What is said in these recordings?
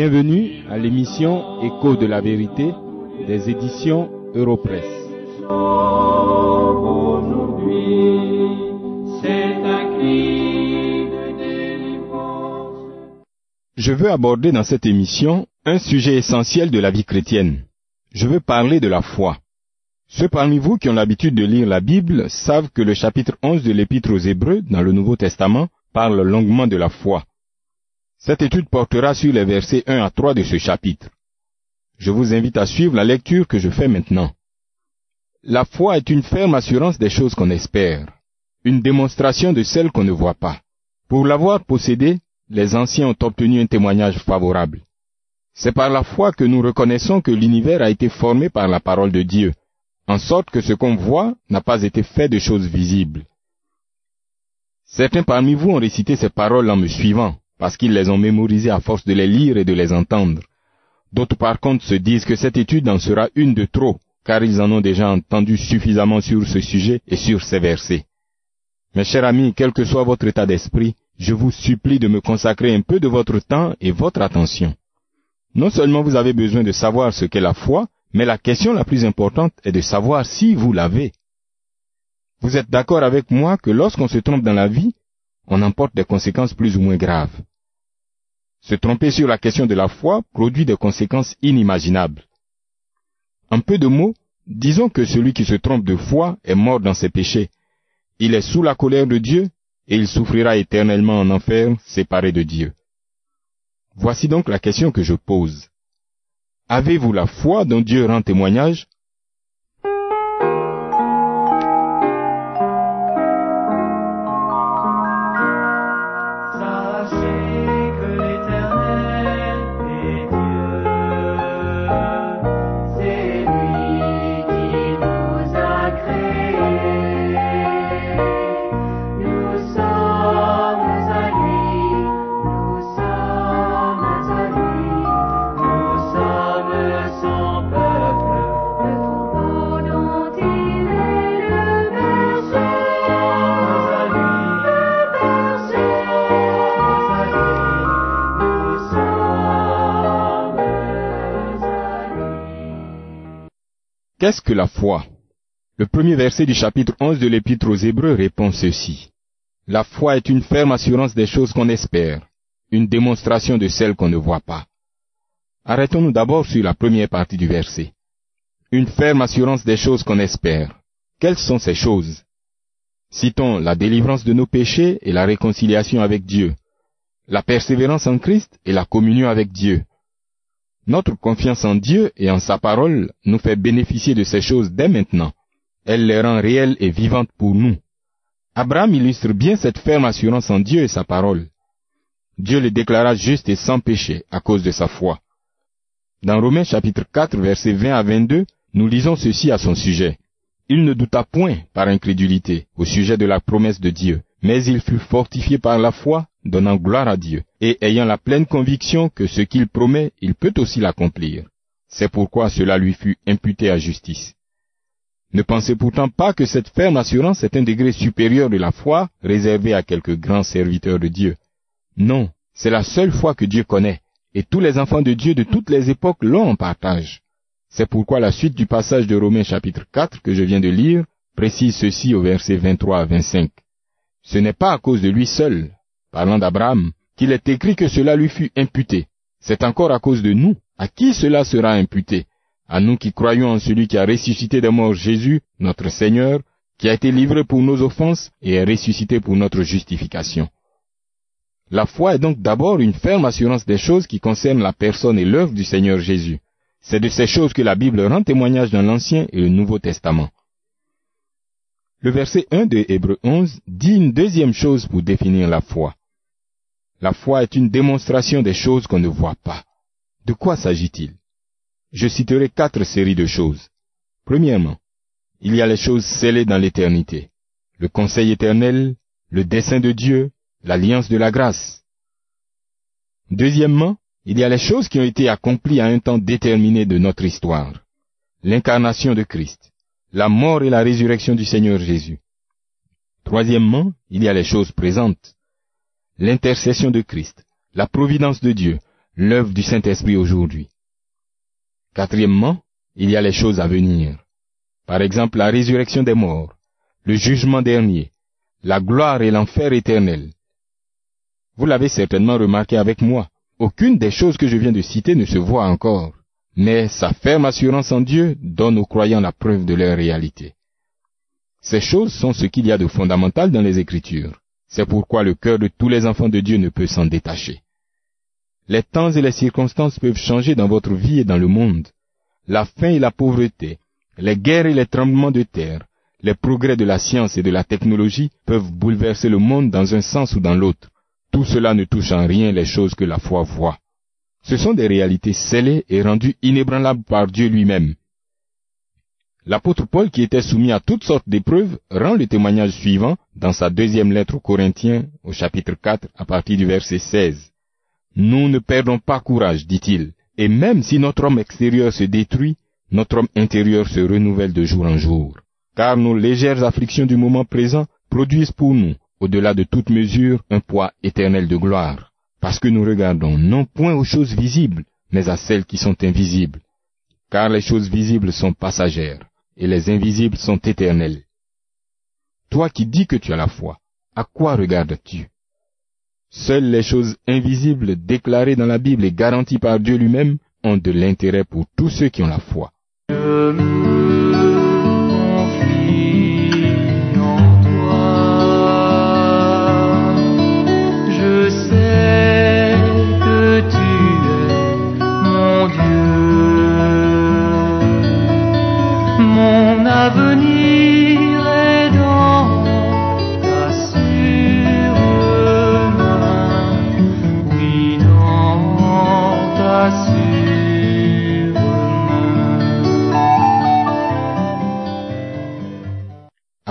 Bienvenue à l'émission Écho de la vérité des éditions Europresse. Je veux aborder dans cette émission un sujet essentiel de la vie chrétienne. Je veux parler de la foi. Ceux parmi vous qui ont l'habitude de lire la Bible savent que le chapitre 11 de l'Épître aux Hébreux dans le Nouveau Testament parle longuement de la foi. Cette étude portera sur les versets 1 à 3 de ce chapitre. Je vous invite à suivre la lecture que je fais maintenant. La foi est une ferme assurance des choses qu'on espère, une démonstration de celles qu'on ne voit pas. Pour l'avoir possédée, les anciens ont obtenu un témoignage favorable. C'est par la foi que nous reconnaissons que l'univers a été formé par la parole de Dieu, en sorte que ce qu'on voit n'a pas été fait de choses visibles. Certains parmi vous ont récité ces paroles en me suivant, parce qu'ils les ont mémorisées à force de les lire et de les entendre. D'autres par contre se disent que cette étude en sera une de trop, car ils en ont déjà entendu suffisamment sur ce sujet et sur ces versets. Mes chers amis, quel que soit votre état d'esprit, je vous supplie de me consacrer un peu de votre temps et votre attention. Non seulement vous avez besoin de savoir ce qu'est la foi, mais la question la plus importante est de savoir si vous l'avez. Vous êtes d'accord avec moi que lorsqu'on se trompe dans la vie, on emporte des conséquences plus ou moins graves. Se tromper sur la question de la foi produit des conséquences inimaginables. En peu de mots, disons que celui qui se trompe de foi est mort dans ses péchés. Il est sous la colère de Dieu et il souffrira éternellement en enfer séparé de Dieu. Voici donc la question que je pose. Avez-vous la foi dont Dieu rend témoignage? Qu'est-ce que la foi? Le premier verset du chapitre 11 de l'Épître aux Hébreux répond ceci. La foi est une ferme assurance des choses qu'on espère, une démonstration de celles qu'on ne voit pas. Arrêtons-nous d'abord sur la première partie du verset. Une ferme assurance des choses qu'on espère. Quelles sont ces choses? Citons la délivrance de nos péchés et la réconciliation avec Dieu, la persévérance en Christ et la communion avec Dieu, notre confiance en Dieu et en sa parole nous fait bénéficier de ces choses dès maintenant. Elle les rend réelles et vivantes pour nous. Abraham illustre bien cette ferme assurance en Dieu et sa parole. Dieu le déclara juste et sans péché à cause de sa foi. Dans Romains chapitre 4 versets 20 à 22, nous lisons ceci à son sujet. Il ne douta point par incrédulité au sujet de la promesse de Dieu, mais il fut fortifié par la foi donnant gloire à Dieu, et ayant la pleine conviction que ce qu'il promet, il peut aussi l'accomplir. C'est pourquoi cela lui fut imputé à justice. Ne pensez pourtant pas que cette ferme assurance est un degré supérieur de la foi réservé à quelques grands serviteurs de Dieu. Non, c'est la seule foi que Dieu connaît, et tous les enfants de Dieu de toutes les époques l'ont en partage. C'est pourquoi la suite du passage de Romains chapitre 4 que je viens de lire précise ceci au verset 23 à 25. Ce n'est pas à cause de lui seul, parlant d'Abraham, qu'il est écrit que cela lui fut imputé. C'est encore à cause de nous. À qui cela sera imputé? À nous qui croyons en celui qui a ressuscité des morts Jésus, notre Seigneur, qui a été livré pour nos offenses et est ressuscité pour notre justification. La foi est donc d'abord une ferme assurance des choses qui concernent la personne et l'œuvre du Seigneur Jésus. C'est de ces choses que la Bible rend témoignage dans l'Ancien et le Nouveau Testament. Le verset 1 de Hébreu 11 dit une deuxième chose pour définir la foi. La foi est une démonstration des choses qu'on ne voit pas. De quoi s'agit-il? Je citerai quatre séries de choses. Premièrement, il y a les choses scellées dans l'éternité. Le conseil éternel, le dessein de Dieu, l'alliance de la grâce. Deuxièmement, il y a les choses qui ont été accomplies à un temps déterminé de notre histoire. L'incarnation de Christ, la mort et la résurrection du Seigneur Jésus. Troisièmement, il y a les choses présentes. L'intercession de Christ, la providence de Dieu, l'œuvre du Saint-Esprit aujourd'hui. Quatrièmement, il y a les choses à venir. Par exemple, la résurrection des morts, le jugement dernier, la gloire et l'enfer éternel. Vous l'avez certainement remarqué avec moi, aucune des choses que je viens de citer ne se voit encore, mais sa ferme assurance en Dieu donne aux croyants la preuve de leur réalité. Ces choses sont ce qu'il y a de fondamental dans les Écritures. C'est pourquoi le cœur de tous les enfants de Dieu ne peut s'en détacher. Les temps et les circonstances peuvent changer dans votre vie et dans le monde. La faim et la pauvreté, les guerres et les tremblements de terre, les progrès de la science et de la technologie peuvent bouleverser le monde dans un sens ou dans l'autre. Tout cela ne touche en rien les choses que la foi voit. Ce sont des réalités scellées et rendues inébranlables par Dieu lui-même. L'apôtre Paul, qui était soumis à toutes sortes d'épreuves, rend le témoignage suivant dans sa deuxième lettre aux Corinthiens, au chapitre 4, à partir du verset 16. Nous ne perdons pas courage, dit-il, et même si notre homme extérieur se détruit, notre homme intérieur se renouvelle de jour en jour. Car nos légères afflictions du moment présent produisent pour nous, au-delà de toute mesure, un poids éternel de gloire. Parce que nous regardons non point aux choses visibles, mais à celles qui sont invisibles. Car les choses visibles sont passagères, et les invisibles sont éternelles. Toi qui dis que tu as la foi, à quoi regardes-tu? Seules les choses invisibles déclarées dans la Bible et garanties par Dieu lui-même ont de l'intérêt pour tous ceux qui ont la foi.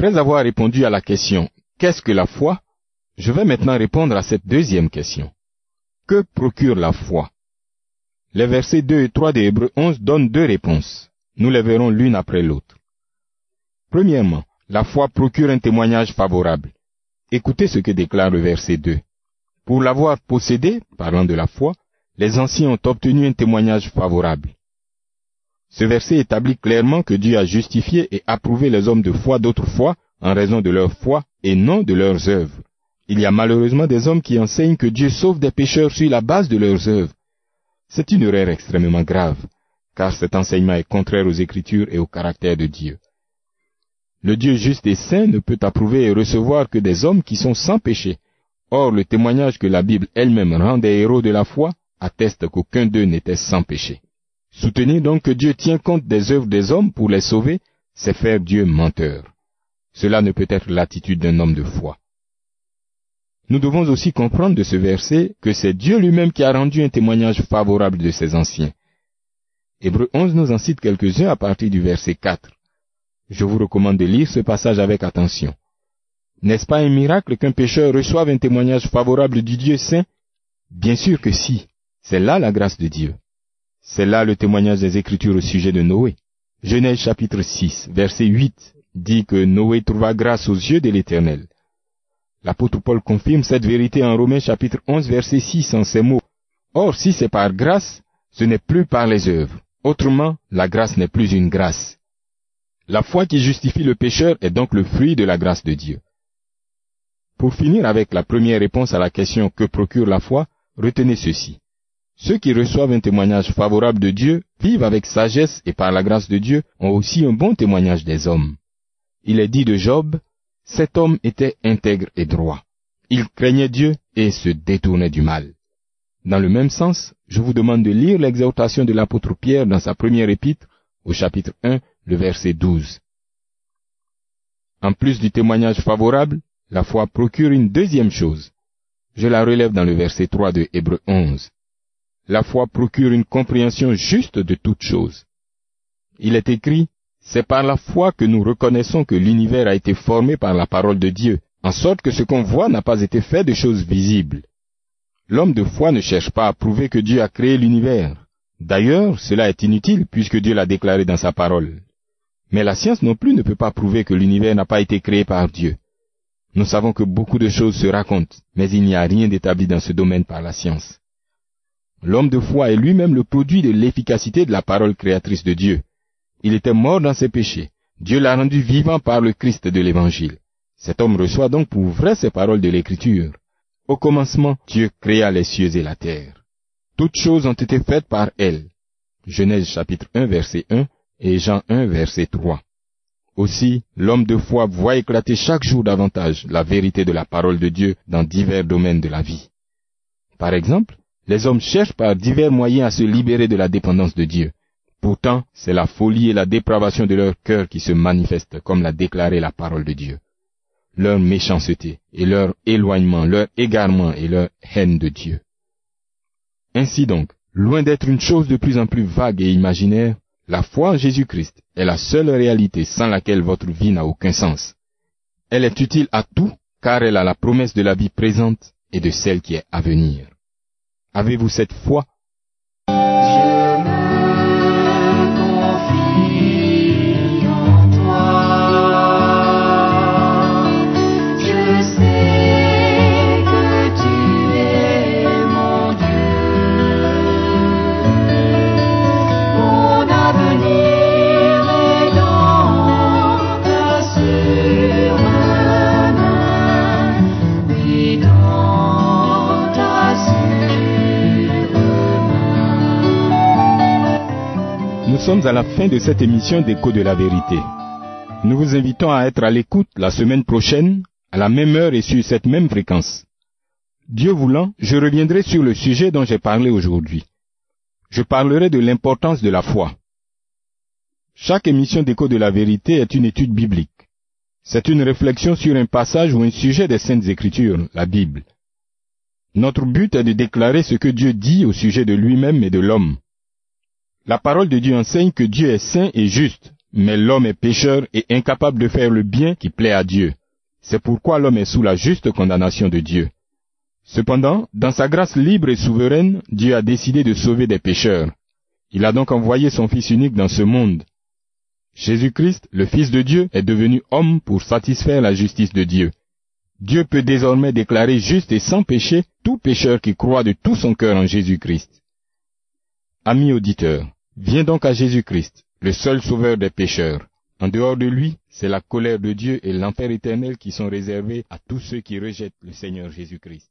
Après avoir répondu à la question Qu'est-ce que la foi? Je vais maintenant répondre à cette deuxième question. Que procure la foi? Les versets 2 et 3 de Hébreux 11 donnent deux réponses. Nous les verrons l'une après l'autre. Premièrement, la foi procure un témoignage favorable. Écoutez ce que déclare le verset 2. Pour l'avoir possédé, parlant de la foi, les anciens ont obtenu un témoignage favorable. Ce verset établit clairement que Dieu a justifié et approuvé les hommes de foi d'autrefois en raison de leur foi et non de leurs œuvres. Il y a malheureusement des hommes qui enseignent que Dieu sauve des pécheurs sur la base de leurs œuvres. C'est une erreur extrêmement grave, car cet enseignement est contraire aux Écritures et au caractère de Dieu. Le Dieu juste et saint ne peut approuver et recevoir que des hommes qui sont sans péché. Or, le témoignage que la Bible elle-même rend des héros de la foi atteste qu'aucun d'eux n'était sans péché. Soutenir donc que Dieu tient compte des œuvres des hommes pour les sauver, c'est faire Dieu menteur. Cela ne peut être l'attitude d'un homme de foi. Nous devons aussi comprendre de ce verset que c'est Dieu lui-même qui a rendu un témoignage favorable de ses anciens. Hébreu 11 nous en cite quelques-uns à partir du verset 4. Je vous recommande de lire ce passage avec attention. N'est-ce pas un miracle qu'un pécheur reçoive un témoignage favorable du Dieu saint? Bien sûr que si. C'est là la grâce de Dieu. C'est là le témoignage des Écritures au sujet de Noé. Genèse chapitre 6, verset 8 dit que Noé trouva grâce aux yeux de l'Éternel. L'apôtre Paul confirme cette vérité en Romains chapitre 11, verset 6 en ces mots. Or, si c'est par grâce, ce n'est plus par les œuvres. Autrement, la grâce n'est plus une grâce. La foi qui justifie le pécheur est donc le fruit de la grâce de Dieu. Pour finir avec la première réponse à la question que procure la foi, retenez ceci. Ceux qui reçoivent un témoignage favorable de Dieu vivent avec sagesse et par la grâce de Dieu ont aussi un bon témoignage des hommes. Il est dit de Job, cet homme était intègre et droit. Il craignait Dieu et se détournait du mal. Dans le même sens, je vous demande de lire l'exhortation de l'apôtre Pierre dans sa première épître, au chapitre 1, le verset 12. En plus du témoignage favorable, la foi procure une deuxième chose. Je la relève dans le verset 3 de Hébreu 11. La foi procure une compréhension juste de toutes choses. Il est écrit, c'est par la foi que nous reconnaissons que l'univers a été formé par la parole de Dieu, en sorte que ce qu'on voit n'a pas été fait de choses visibles. L'homme de foi ne cherche pas à prouver que Dieu a créé l'univers. D'ailleurs, cela est inutile puisque Dieu l'a déclaré dans sa parole. Mais la science non plus ne peut pas prouver que l'univers n'a pas été créé par Dieu. Nous savons que beaucoup de choses se racontent, mais il n'y a rien d'établi dans ce domaine par la science. L'homme de foi est lui-même le produit de l'efficacité de la parole créatrice de Dieu. Il était mort dans ses péchés. Dieu l'a rendu vivant par le Christ de l'Évangile. Cet homme reçoit donc pour vrai ces paroles de l'Écriture. Au commencement, Dieu créa les cieux et la terre. Toutes choses ont été faites par elle. Genèse chapitre 1 verset 1 et Jean 1 verset 3. Aussi, l'homme de foi voit éclater chaque jour davantage la vérité de la parole de Dieu dans divers domaines de la vie. Par exemple, les hommes cherchent par divers moyens à se libérer de la dépendance de Dieu. Pourtant, c'est la folie et la dépravation de leur cœur qui se manifestent comme l'a déclaré la parole de Dieu. Leur méchanceté et leur éloignement, leur égarement et leur haine de Dieu. Ainsi donc, loin d'être une chose de plus en plus vague et imaginaire, la foi en Jésus-Christ est la seule réalité sans laquelle votre vie n'a aucun sens. Elle est utile à tout car elle a la promesse de la vie présente et de celle qui est à venir. Avez-vous cette foi Nous sommes à la fin de cette émission d'Écho de la vérité. Nous vous invitons à être à l'écoute la semaine prochaine, à la même heure et sur cette même fréquence. Dieu voulant, je reviendrai sur le sujet dont j'ai parlé aujourd'hui. Je parlerai de l'importance de la foi. Chaque émission d'Écho de la vérité est une étude biblique. C'est une réflexion sur un passage ou un sujet des Saintes Écritures, la Bible. Notre but est de déclarer ce que Dieu dit au sujet de lui-même et de l'homme. La parole de Dieu enseigne que Dieu est saint et juste, mais l'homme est pécheur et incapable de faire le bien qui plaît à Dieu. C'est pourquoi l'homme est sous la juste condamnation de Dieu. Cependant, dans sa grâce libre et souveraine, Dieu a décidé de sauver des pécheurs. Il a donc envoyé son Fils unique dans ce monde. Jésus-Christ, le Fils de Dieu, est devenu homme pour satisfaire la justice de Dieu. Dieu peut désormais déclarer juste et sans péché tout pécheur qui croit de tout son cœur en Jésus-Christ. Ami auditeur, viens donc à Jésus-Christ, le seul sauveur des pécheurs. En dehors de lui, c'est la colère de Dieu et l'enfer éternel qui sont réservés à tous ceux qui rejettent le Seigneur Jésus-Christ.